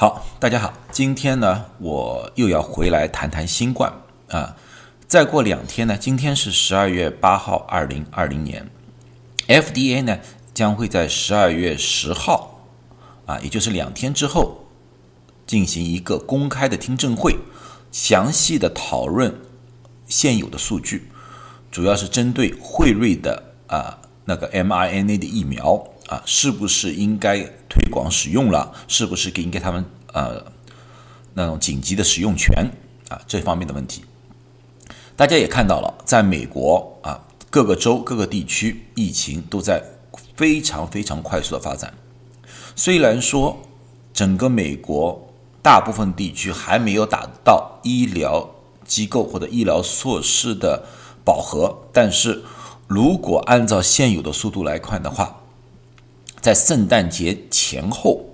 好，大家好，今天呢，我又要回来谈谈新冠啊。再过两天呢，今天是十二月八号，二零二零年，FDA 呢将会在十二月十号啊，也就是两天之后，进行一个公开的听证会，详细的讨论现有的数据，主要是针对辉瑞的啊那个 mRNA 的疫苗。啊，是不是应该推广使用了？是不是给应给他们呃那种紧急的使用权啊？这方面的问题，大家也看到了，在美国啊，各个州、各个地区疫情都在非常非常快速的发展。虽然说整个美国大部分地区还没有达到医疗机构或者医疗措施的饱和，但是如果按照现有的速度来看的话，在圣诞节前后，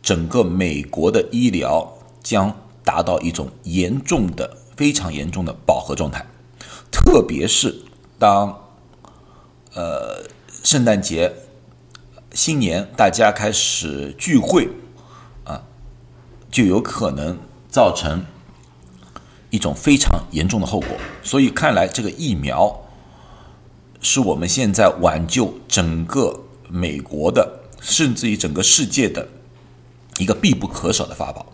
整个美国的医疗将达到一种严重的、非常严重的饱和状态。特别是当呃圣诞节、新年大家开始聚会啊，就有可能造成一种非常严重的后果。所以看来，这个疫苗是我们现在挽救整个。美国的，甚至于整个世界的一个必不可少的法宝。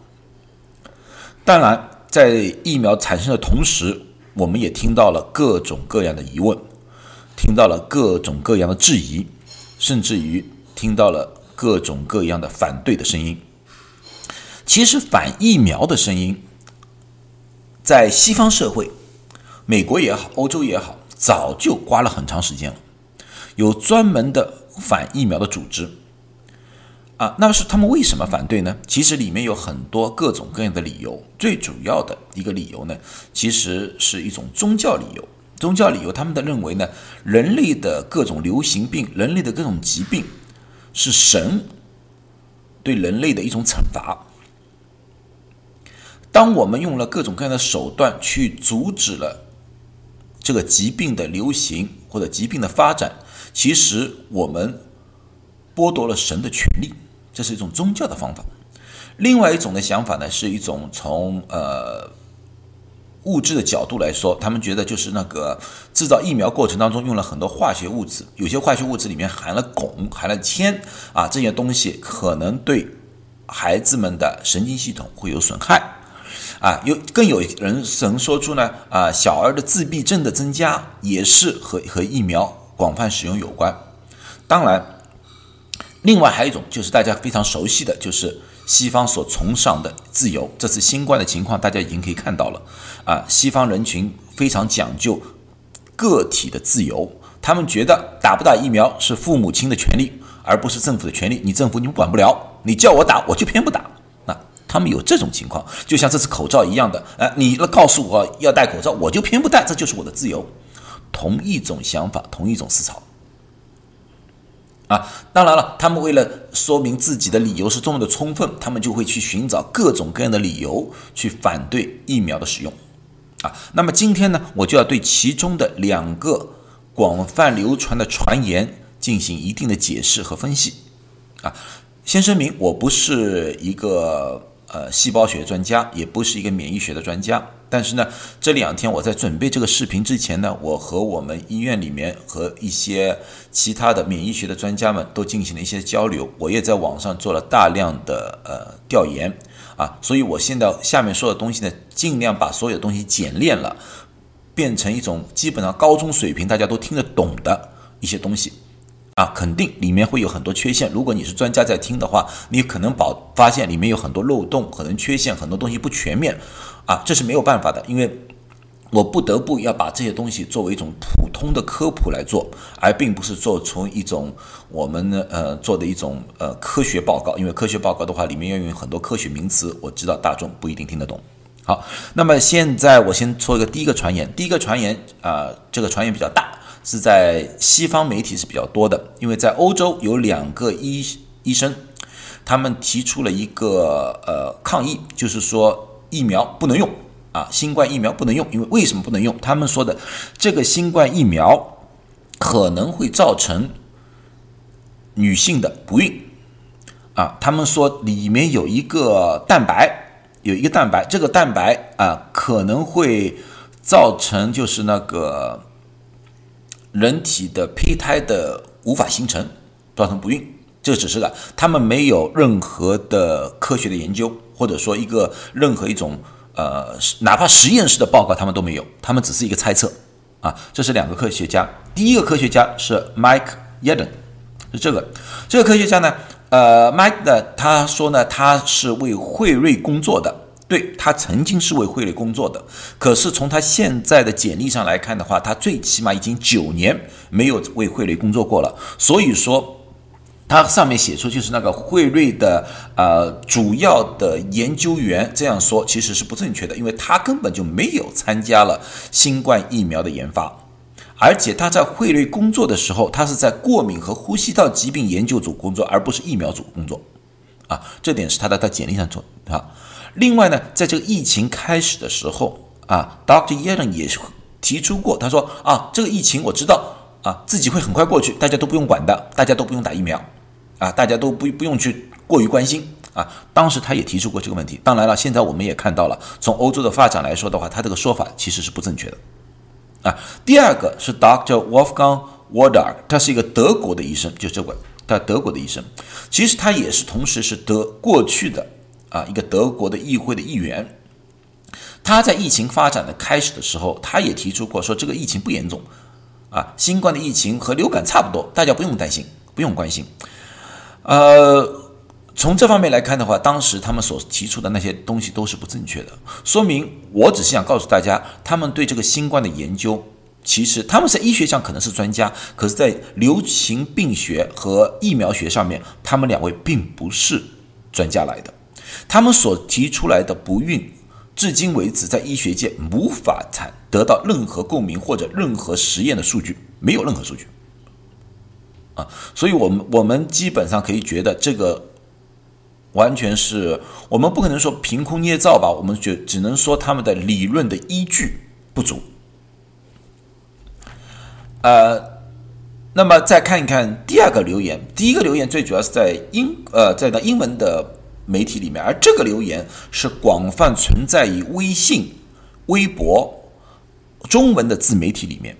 当然，在疫苗产生的同时，我们也听到了各种各样的疑问，听到了各种各样的质疑，甚至于听到了各种各样的反对的声音。其实，反疫苗的声音，在西方社会，美国也好，欧洲也好，早就刮了很长时间了，有专门的。反疫苗的组织啊，那么是他们为什么反对呢？其实里面有很多各种各样的理由，最主要的一个理由呢，其实是一种宗教理由。宗教理由，他们的认为呢，人类的各种流行病、人类的各种疾病，是神对人类的一种惩罚。当我们用了各种各样的手段去阻止了这个疾病的流行或者疾病的发展。其实我们剥夺了神的权利，这是一种宗教的方法。另外一种的想法呢，是一种从呃物质的角度来说，他们觉得就是那个制造疫苗过程当中用了很多化学物质，有些化学物质里面含了汞、含了铅啊，这些东西可能对孩子们的神经系统会有损害啊。有更有人曾说出呢啊，小儿的自闭症的增加也是和和疫苗。广泛使用有关，当然，另外还有一种就是大家非常熟悉的就是西方所崇尚的自由。这次新冠的情况，大家已经可以看到了啊，西方人群非常讲究个体的自由，他们觉得打不打疫苗是父母亲的权利，而不是政府的权利。你政府你们管不了，你叫我打我就偏不打。那他们有这种情况，就像这次口罩一样的，哎，你告诉我要戴口罩，我就偏不戴，这就是我的自由。同一种想法，同一种思潮，啊，当然了，他们为了说明自己的理由是多么的充分，他们就会去寻找各种各样的理由去反对疫苗的使用，啊，那么今天呢，我就要对其中的两个广泛流传的传言进行一定的解释和分析，啊，先声明，我不是一个呃细胞学专家，也不是一个免疫学的专家。但是呢，这两天我在准备这个视频之前呢，我和我们医院里面和一些其他的免疫学的专家们都进行了一些交流，我也在网上做了大量的呃调研啊，所以我现在下面说的东西呢，尽量把所有东西简练了，变成一种基本上高中水平大家都听得懂的一些东西。啊，肯定里面会有很多缺陷。如果你是专家在听的话，你可能保发现里面有很多漏洞，可能缺陷，很多东西不全面，啊，这是没有办法的，因为我不得不要把这些东西作为一种普通的科普来做，而并不是做出一种我们呃做的一种呃科学报告。因为科学报告的话，里面要用很多科学名词，我知道大众不一定听得懂。好，那么现在我先说一个第一个传言，第一个传言啊，这个传言比较大。是在西方媒体是比较多的，因为在欧洲有两个医医生，他们提出了一个呃抗议，就是说疫苗不能用啊，新冠疫苗不能用，因为为什么不能用？他们说的这个新冠疫苗可能会造成女性的不孕啊，他们说里面有一个蛋白，有一个蛋白，这个蛋白啊可能会造成就是那个人体的胚胎的无法形成，造成不孕。这只是个，他们没有任何的科学的研究，或者说一个任何一种呃，哪怕实验室的报告他们都没有，他们只是一个猜测啊。这是两个科学家，第一个科学家是 Mike Yeden，是这个这个科学家呢。呃，Mike 呢？他说呢，他是为惠瑞工作的。对他曾经是为惠瑞工作的，可是从他现在的简历上来看的话，他最起码已经九年没有为惠瑞工作过了。所以说，他上面写出就是那个惠瑞的呃主要的研究员这样说，其实是不正确的，因为他根本就没有参加了新冠疫苗的研发。而且他在惠瑞工作的时候，他是在过敏和呼吸道疾病研究组工作，而不是疫苗组工作，啊，这点是他在他简历上做啊。另外呢，在这个疫情开始的时候啊，Dr. Yellen 也提出过，他说啊，这个疫情我知道啊，自己会很快过去，大家都不用管的，大家都不用打疫苗，啊，大家都不不用去过于关心啊。当时他也提出过这个问题。当然了，现在我们也看到了，从欧洲的发展来说的话，他这个说法其实是不正确的。啊，第二个是 Dr. Wolfgang Wodarg，他是一个德国的医生，就这位，他德国的医生，其实他也是同时是德过去的啊一个德国的议会的议员。他在疫情发展的开始的时候，他也提出过说这个疫情不严重，啊，新冠的疫情和流感差不多，大家不用担心，不用关心，呃。从这方面来看的话，当时他们所提出的那些东西都是不正确的，说明我只是想告诉大家，他们对这个新冠的研究，其实他们在医学上可能是专家，可是，在流行病学和疫苗学上面，他们两位并不是专家来的。他们所提出来的不孕，至今为止在医学界无法产得到任何共鸣或者任何实验的数据，没有任何数据啊，所以我们我们基本上可以觉得这个。完全是我们不可能说凭空捏造吧，我们就只能说他们的理论的依据不足。呃，那么再看一看第二个留言，第一个留言最主要是在英呃在那英文的媒体里面，而这个留言是广泛存在于微信、微博中文的自媒体里面。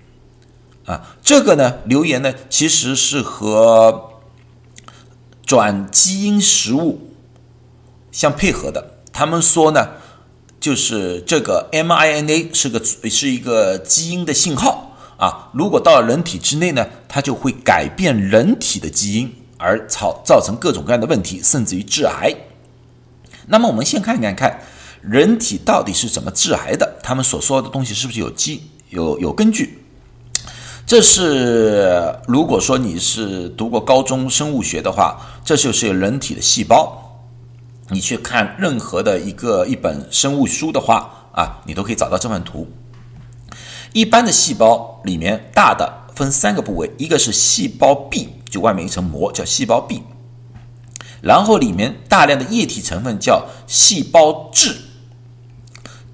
啊，这个呢留言呢其实是和转基因食物。相配合的，他们说呢，就是这个 mRNA 是个是一个基因的信号啊，如果到了人体之内呢，它就会改变人体的基因，而造造成各种各样的问题，甚至于致癌。那么我们先看看看人体到底是怎么致癌的，他们所说的东西是不是有基有有根据？这是如果说你是读过高中生物学的话，这就是人体的细胞。你去看任何的一个一本生物书的话啊，你都可以找到这份图。一般的细胞里面大的分三个部位，一个是细胞壁，就外面一层膜叫细胞壁，然后里面大量的液体成分叫细胞质，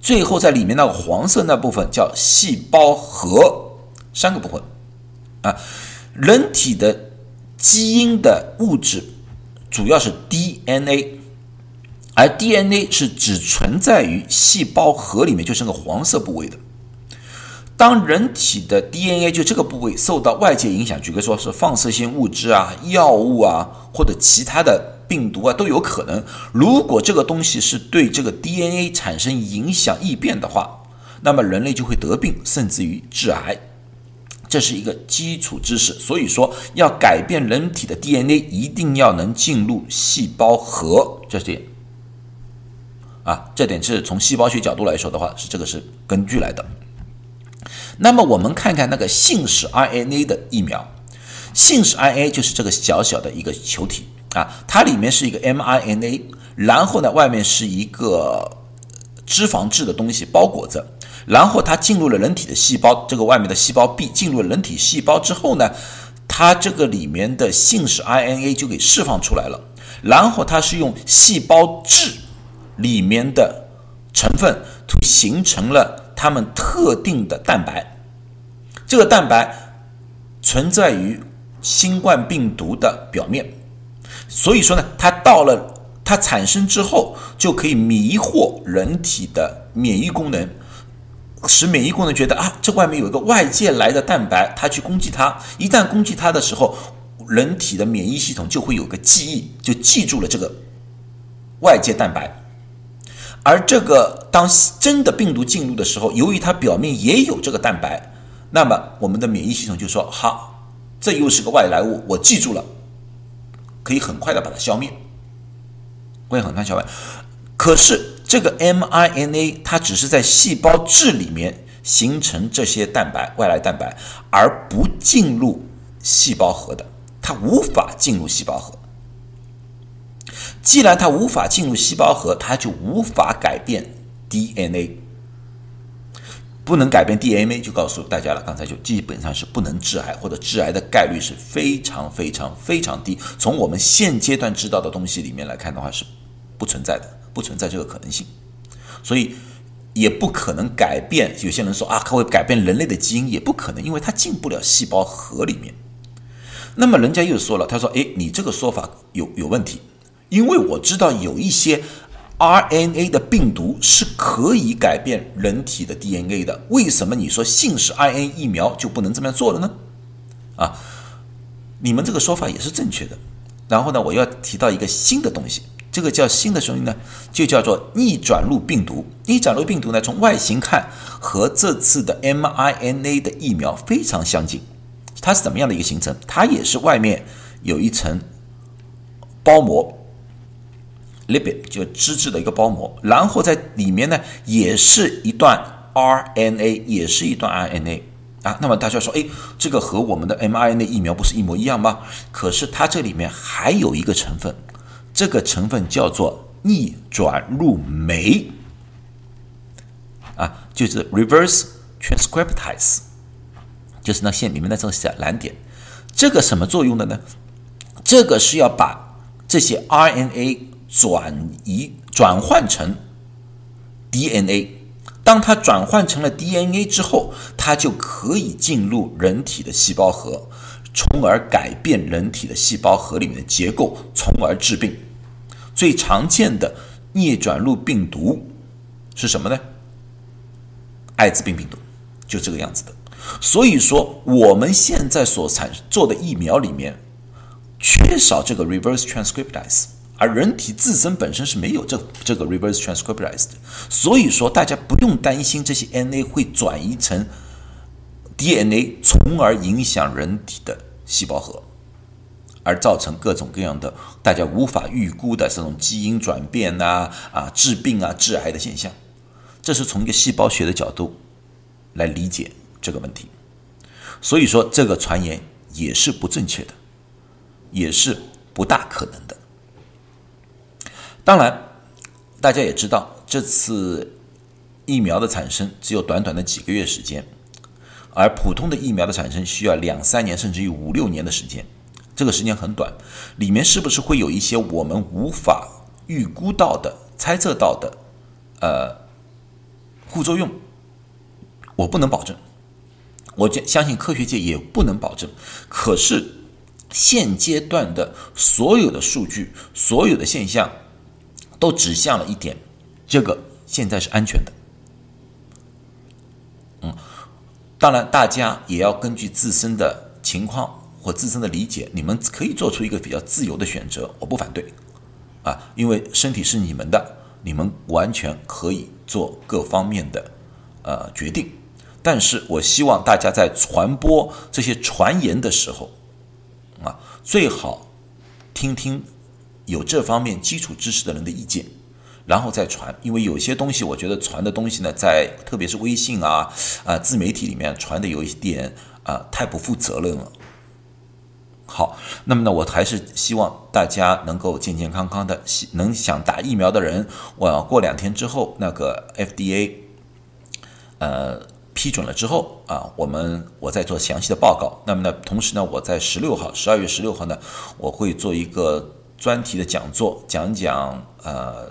最后在里面那个黄色那部分叫细胞核，三个部分啊。人体的基因的物质主要是 DNA。而 DNA 是只存在于细胞核里面，就是那个黄色部位的。当人体的 DNA 就这个部位受到外界影响，举个说是放射性物质啊、药物啊，或者其他的病毒啊都有可能。如果这个东西是对这个 DNA 产生影响异变的话，那么人类就会得病，甚至于致癌。这是一个基础知识。所以说，要改变人体的 DNA，一定要能进入细胞核，这点。啊，这点是从细胞学角度来说的话，是这个是根据来的。那么我们看看那个信使 RNA 的疫苗，信使 RNA 就是这个小小的一个球体啊，它里面是一个 mRNA，然后呢外面是一个脂肪质的东西包裹着，然后它进入了人体的细胞，这个外面的细胞壁进入了人体细胞之后呢，它这个里面的信使 RNA 就给释放出来了，然后它是用细胞质。里面的成分形成了它们特定的蛋白，这个蛋白存在于新冠病毒的表面。所以说呢，它到了它产生之后，就可以迷惑人体的免疫功能，使免疫功能觉得啊，这外面有一个外界来的蛋白，它去攻击它。一旦攻击它的时候，人体的免疫系统就会有个记忆，就记住了这个外界蛋白。而这个当真的病毒进入的时候，由于它表面也有这个蛋白，那么我们的免疫系统就说：好，这又是个外来物，我记住了。可以很快的把它消灭，会很快消灭。可是这个 mRNA 它只是在细胞质里面形成这些蛋白外来蛋白，而不进入细胞核的，它无法进入细胞核。既然它无法进入细胞核，它就无法改变 DNA。不能改变 DNA，就告诉大家了。刚才就基本上是不能致癌，或者致癌的概率是非常非常非常低。从我们现阶段知道的东西里面来看的话，是不存在的，不存在这个可能性。所以也不可能改变。有些人说啊，它会改变人类的基因，也不可能，因为它进不了细胞核里面。那么人家又说了，他说：“诶，你这个说法有有问题，因为我知道有一些。” RNA 的病毒是可以改变人体的 DNA 的，为什么你说信使 RNA 疫苗就不能这么做了呢？啊，你们这个说法也是正确的。然后呢，我要提到一个新的东西，这个叫新的东西呢，就叫做逆转录病毒。逆转录病毒呢，从外形看和这次的 mRNA 的疫苗非常相近。它是怎么样的一个形成？它也是外面有一层包膜。Lipid 就脂质的一个包膜，然后在里面呢，也是一段 RNA，也是一段 RNA 啊。那么大家说，哎，这个和我们的 mRNA 疫苗不是一模一样吗？可是它这里面还有一个成分，这个成分叫做逆转录酶啊，就是 reverse transcriptase，就是那线里面的这个小蓝点。这个什么作用的呢？这个是要把这些 RNA 转移转换成 DNA，当它转换成了 DNA 之后，它就可以进入人体的细胞核，从而改变人体的细胞核里面的结构，从而治病。最常见的逆转录病毒是什么呢？艾滋病病毒，就这个样子的。所以说，我们现在所产做的疫苗里面缺少这个 reverse transcriptase。而人体自身本身是没有这这个 reverse transcriptase 的，所以说大家不用担心这些 NA 会转移成 DNA，从而影响人体的细胞核，而造成各种各样的大家无法预估的这种基因转变呐啊致病啊致癌的现象。这是从一个细胞学的角度来理解这个问题，所以说这个传言也是不正确的，也是不大可能的。当然，大家也知道，这次疫苗的产生只有短短的几个月时间，而普通的疫苗的产生需要两三年甚至于五六年的时间，这个时间很短，里面是不是会有一些我们无法预估到的、猜测到的，呃，副作用？我不能保证，我相信科学界也不能保证。可是现阶段的所有的数据、所有的现象。都指向了一点，这个现在是安全的。嗯，当然，大家也要根据自身的情况或自身的理解，你们可以做出一个比较自由的选择，我不反对。啊，因为身体是你们的，你们完全可以做各方面的呃决定。但是我希望大家在传播这些传言的时候，啊，最好听听。有这方面基础知识的人的意见，然后再传，因为有些东西我觉得传的东西呢，在特别是微信啊啊自媒体里面传的有一点啊太不负责任了。好，那么呢，我还是希望大家能够健健康康的，能想打疫苗的人，我过两天之后那个 FDA 呃批准了之后啊，我们我再做详细的报告。那么呢，同时呢，我在十六号，十二月十六号呢，我会做一个。专题的讲座，讲讲呃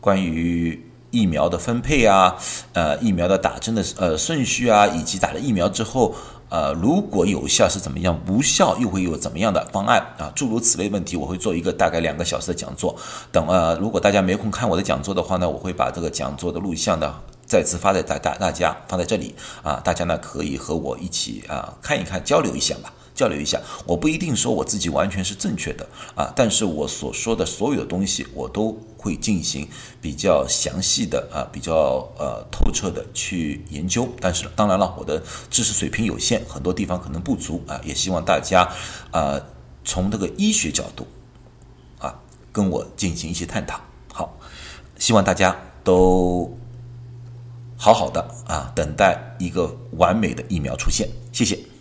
关于疫苗的分配啊，呃疫苗的打针的呃顺序啊，以及打了疫苗之后呃，如果有效是怎么样，无效又会有怎么样的方案啊？诸如此类问题，我会做一个大概两个小时的讲座。等呃，如果大家没空看我的讲座的话呢，我会把这个讲座的录像呢再次发在大大大家放在这里啊，大家呢可以和我一起啊看一看，交流一下吧。交流一下，我不一定说我自己完全是正确的啊，但是我所说的所有的东西，我都会进行比较详细的啊，比较呃透彻的去研究。但是当然了，我的知识水平有限，很多地方可能不足啊，也希望大家啊从这个医学角度啊跟我进行一些探讨。好，希望大家都好好的啊，等待一个完美的疫苗出现。谢谢。